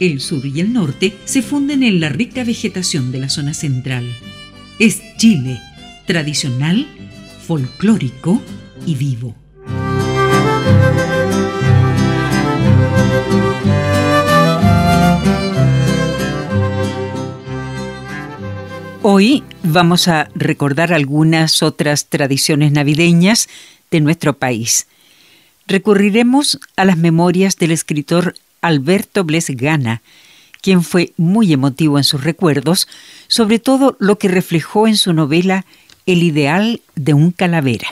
El sur y el norte se funden en la rica vegetación de la zona central. Es Chile, tradicional, folclórico y vivo. Hoy vamos a recordar algunas otras tradiciones navideñas de nuestro país. Recurriremos a las memorias del escritor Alberto Bles Gana, quien fue muy emotivo en sus recuerdos, sobre todo lo que reflejó en su novela El ideal de un calavera.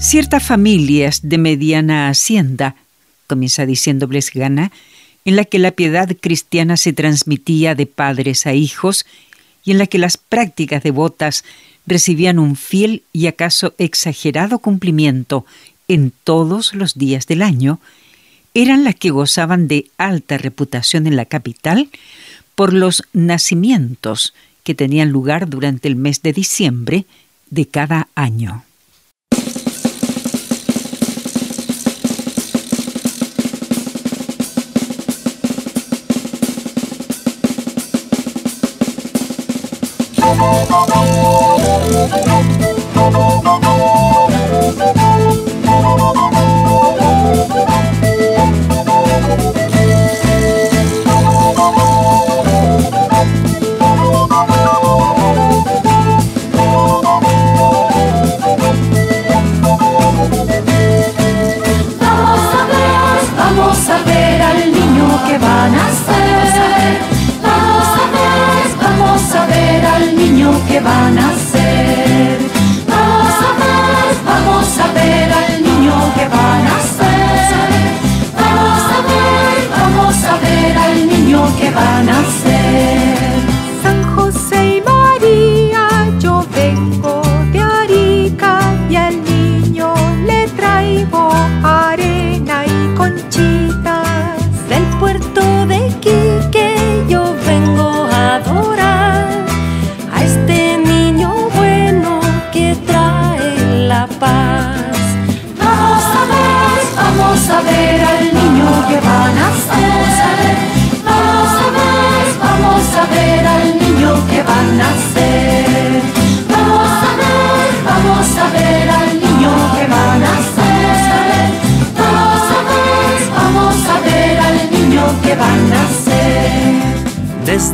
Ciertas familias de mediana hacienda, comienza diciendo Blesgana, en la que la piedad cristiana se transmitía de padres a hijos y en la que las prácticas devotas recibían un fiel y acaso exagerado cumplimiento en todos los días del año, eran las que gozaban de alta reputación en la capital por los nacimientos que tenían lugar durante el mes de diciembre de cada año. Yo vengo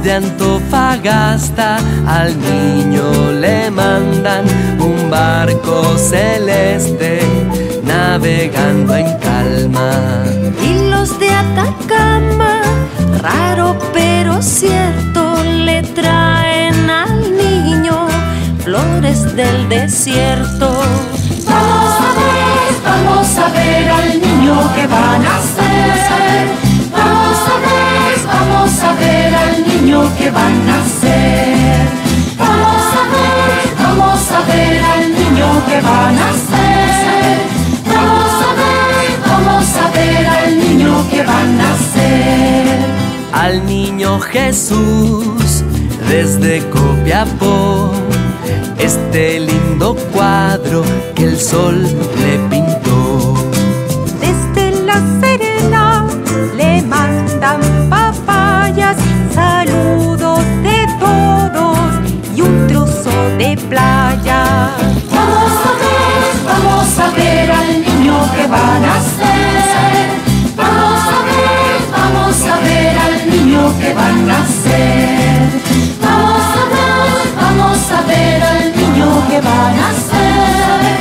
Desde Antofagasta al niño le mandan un barco celeste navegando en calma. Y los de Atacama, raro pero cierto, le traen al niño flores del desierto. Vamos a ver, vamos a ver al niño que va a vamos a ver al niño que va a nacer. Vamos a ver, vamos a ver al niño que va a nacer. Vamos a ver, vamos a ver al niño que va a nacer. Al niño Jesús desde Copiapó, este lindo cuadro que el sol le pintó. Niño que va a nacer. Vamos a ver, vamos a ver al niño que va a nacer. Vamos a ver, vamos a ver al niño que va a nacer.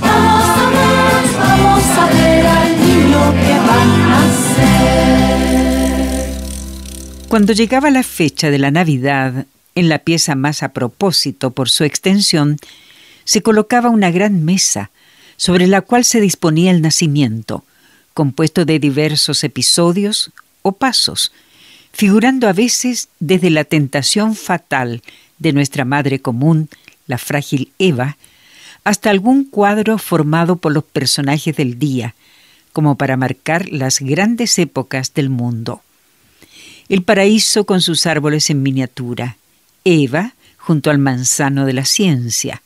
Vamos a ver, vamos a ver al niño que va a nacer. Cuando llegaba la fecha de la Navidad, en la pieza más a propósito por su extensión, se colocaba una gran mesa sobre la cual se disponía el nacimiento, compuesto de diversos episodios o pasos, figurando a veces desde la tentación fatal de nuestra madre común, la frágil Eva, hasta algún cuadro formado por los personajes del día, como para marcar las grandes épocas del mundo. El paraíso con sus árboles en miniatura, Eva junto al manzano de la ciencia,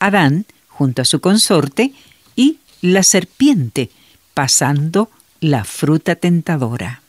Adán junto a su consorte y la serpiente pasando la fruta tentadora.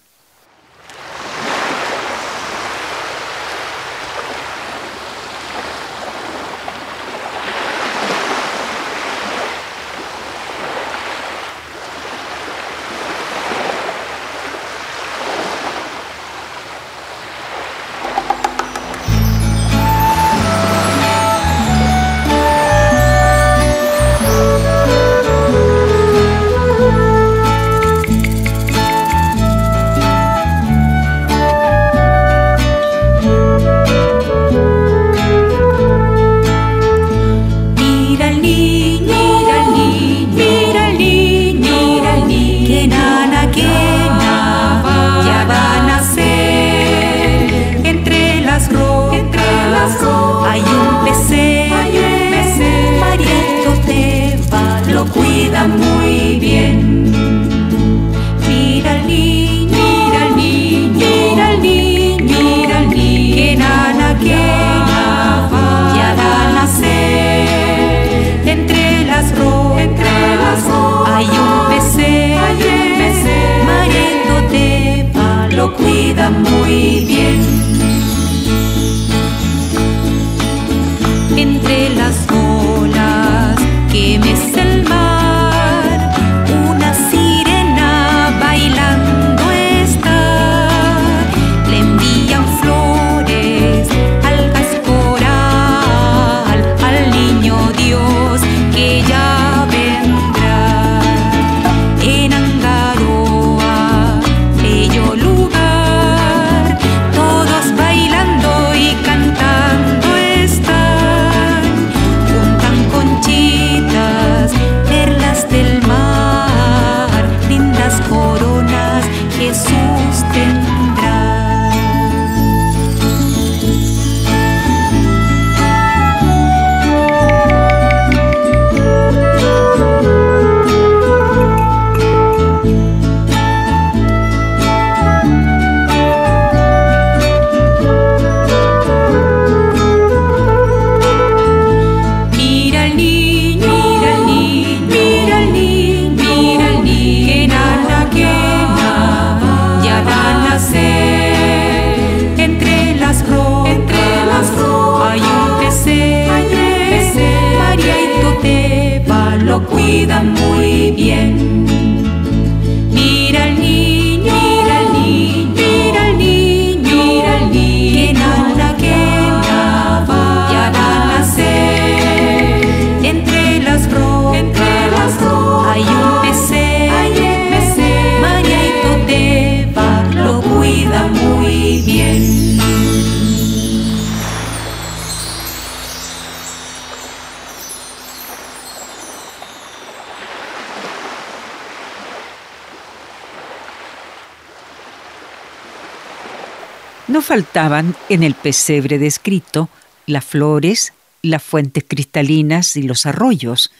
Faltaban en el pesebre descrito las flores, las fuentes cristalinas y los arroyos.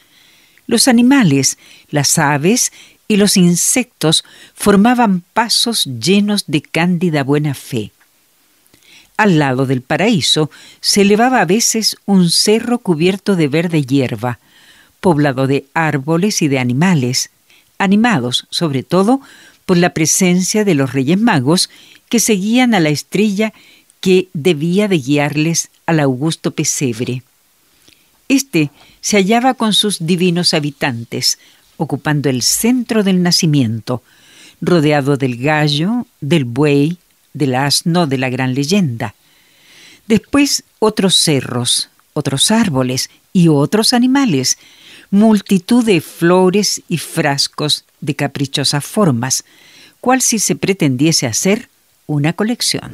Los animales, las aves y los insectos formaban pasos llenos de cándida buena fe. Al lado del paraíso se elevaba a veces un cerro cubierto de verde hierba, poblado de árboles y de animales, animados sobre todo por la presencia de los Reyes Magos que seguían a la estrella que debía de guiarles al augusto pesebre. Este se hallaba con sus divinos habitantes, ocupando el centro del nacimiento, rodeado del gallo, del buey, del asno de la gran leyenda. Después otros cerros, otros árboles y otros animales, multitud de flores y frascos de caprichosas formas, cual si se pretendiese hacer una colección.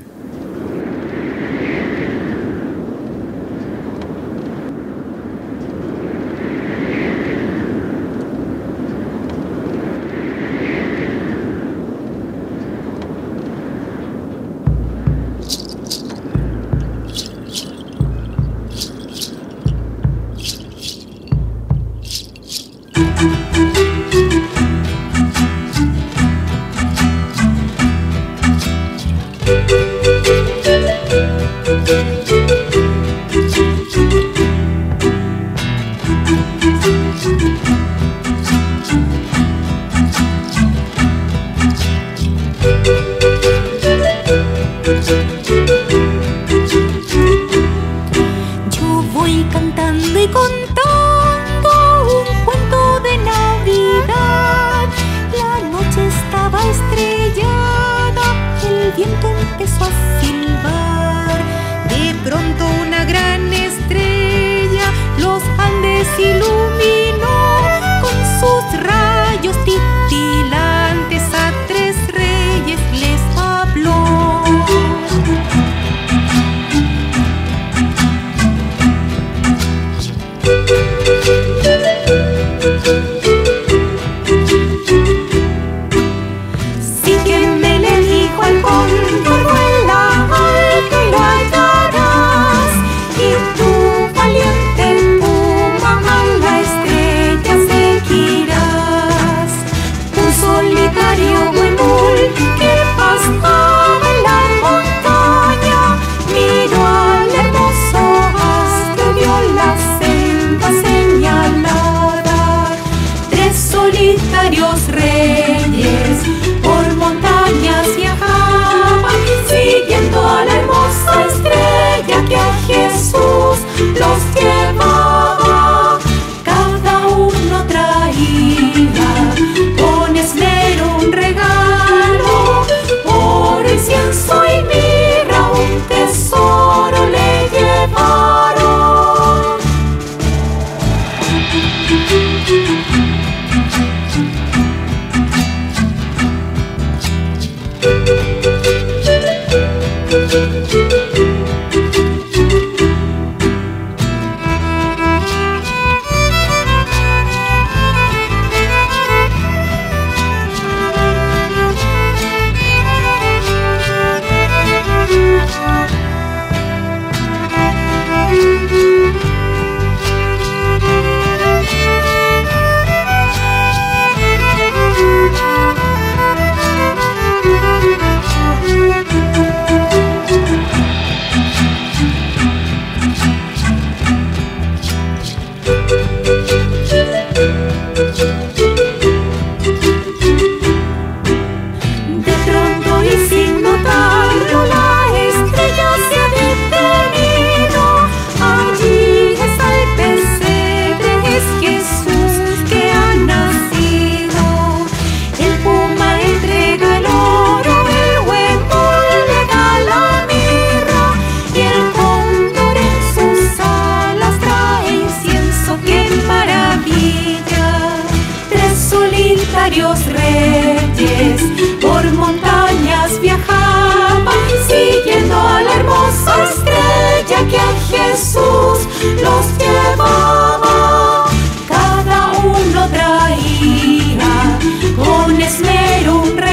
esmero, un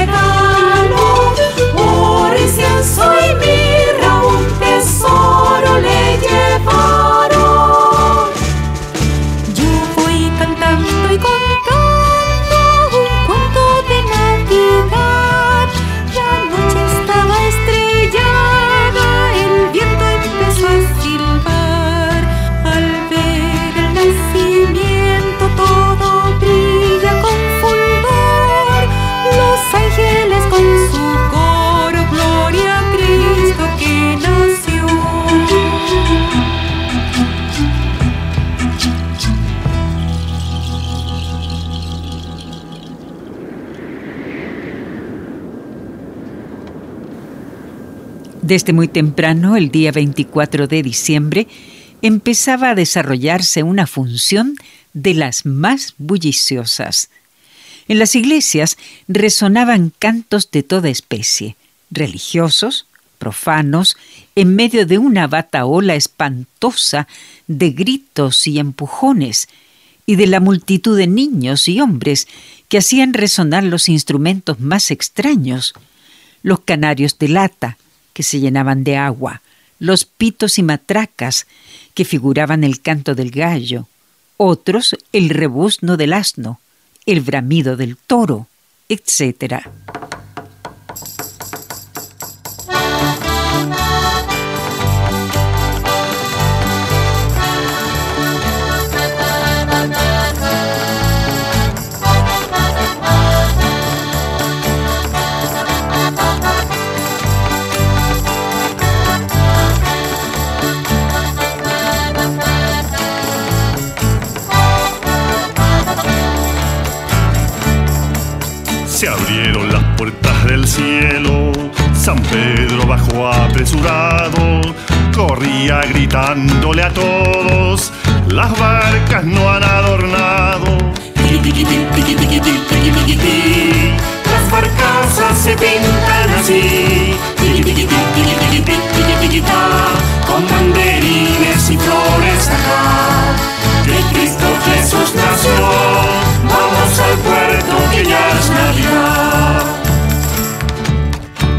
Desde muy temprano, el día 24 de diciembre, empezaba a desarrollarse una función de las más bulliciosas. En las iglesias resonaban cantos de toda especie, religiosos, profanos, en medio de una bataola espantosa de gritos y empujones, y de la multitud de niños y hombres que hacían resonar los instrumentos más extraños, los canarios de lata, que se llenaban de agua, los pitos y matracas, que figuraban el canto del gallo, otros el rebuzno del asno, el bramido del toro, etc. con banderines y flores acá, que Cristo Jesús nació, vamos al puerto que ya es Navidad.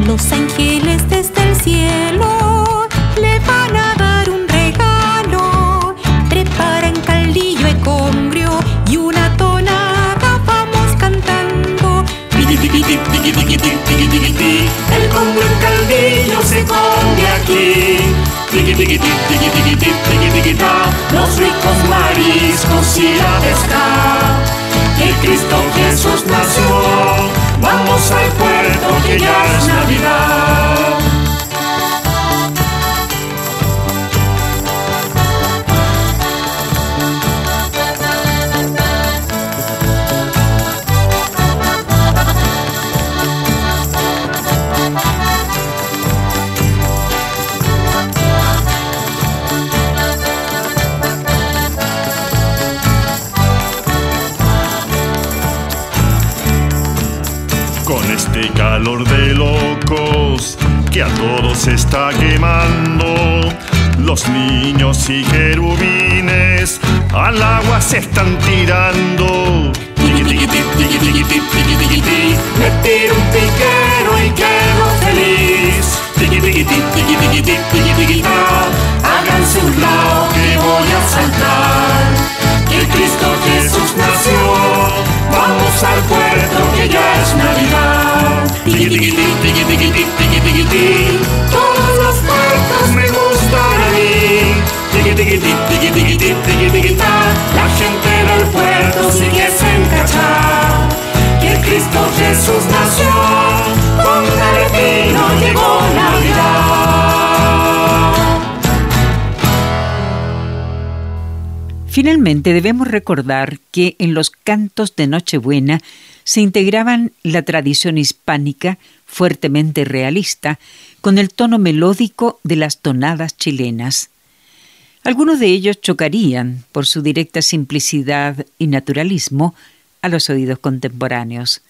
Los ángeles desde el cielo le van a dar un regalo. Preparan caldillo econgrio y una tonada vamos cantando. El combo en caldillo se come aquí tiki tiki tiki tiki tiki tiki ta, los ricos mariscos y la pesca. Que Cristo Jesús nació, vamos al puerto que ya es Navidad. las están tirando. Me tiro un piquero y quedo feliz. Háganse un lado. Finalmente debemos recordar que en los cantos de Nochebuena se integraban la tradición hispánica fuertemente realista con el tono melódico de las tonadas chilenas. Algunos de ellos chocarían, por su directa simplicidad y naturalismo, a los oídos contemporáneos.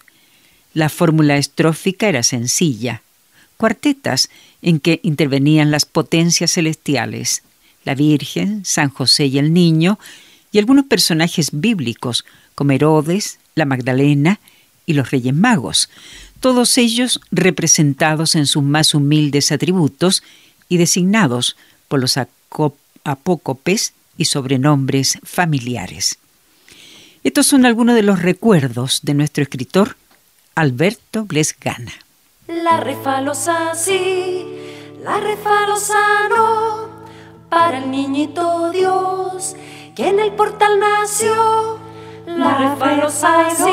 La fórmula estrófica era sencilla, cuartetas en que intervenían las potencias celestiales, la Virgen, San José y el Niño, y algunos personajes bíblicos como Herodes, la Magdalena y los Reyes Magos, todos ellos representados en sus más humildes atributos y designados por los apócopes y sobrenombres familiares. Estos son algunos de los recuerdos de nuestro escritor Alberto Blesgana. La refalosa sí, la refalosa no, para el niñito Dios que en el portal nació la refa Lozano,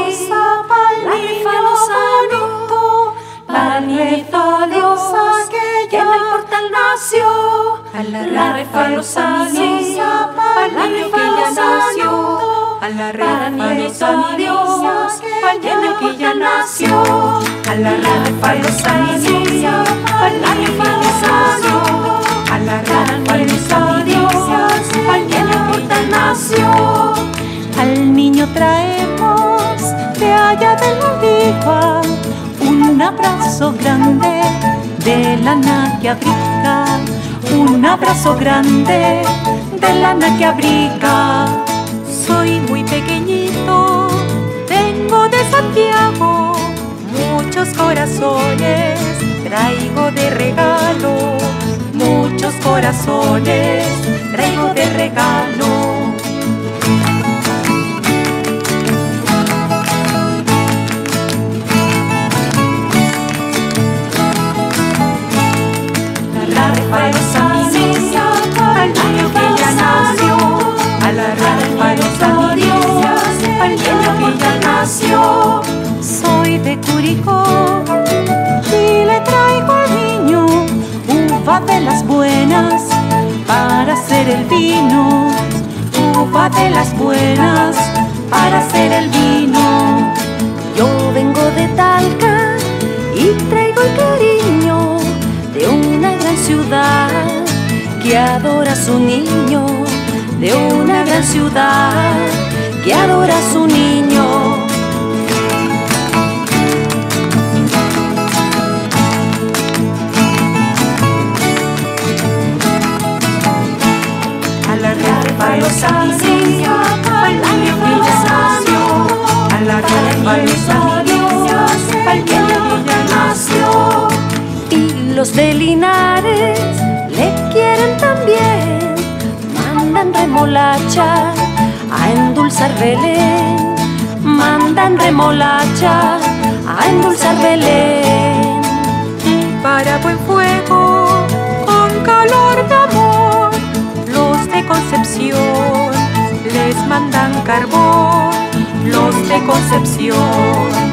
la refa Lozano, para el grito Dios, que en el portal nació. la refa Lozano, la refa Lozano, a la refa Lozano, para que ya nació. a la refa Lozano, la refa Lozano, a la refa Lozano, al niño traemos de allá de la vieja un abrazo grande de lana que abriga, un abrazo grande de lana que abriga. Soy muy pequeñito, vengo de Santiago, muchos corazones traigo de regalo, muchos corazones traigo de regalo. Soy de Curicó y le traigo al niño uva de las buenas para hacer el vino. Uva de las buenas para hacer el vino. Yo vengo de Talca y traigo el cariño que adora a su niño, de una gran ciudad que adora a su niño. los niños, al niño que ya nació, alargar los niños, al niño que ya nació. Y los de Linares le quieren también, mandan remolacha a endulzar Belén, mandan remolacha a endulzar Belén. Para buen fuego, con calor de amor, los de Concepción les mandan carbón, los de Concepción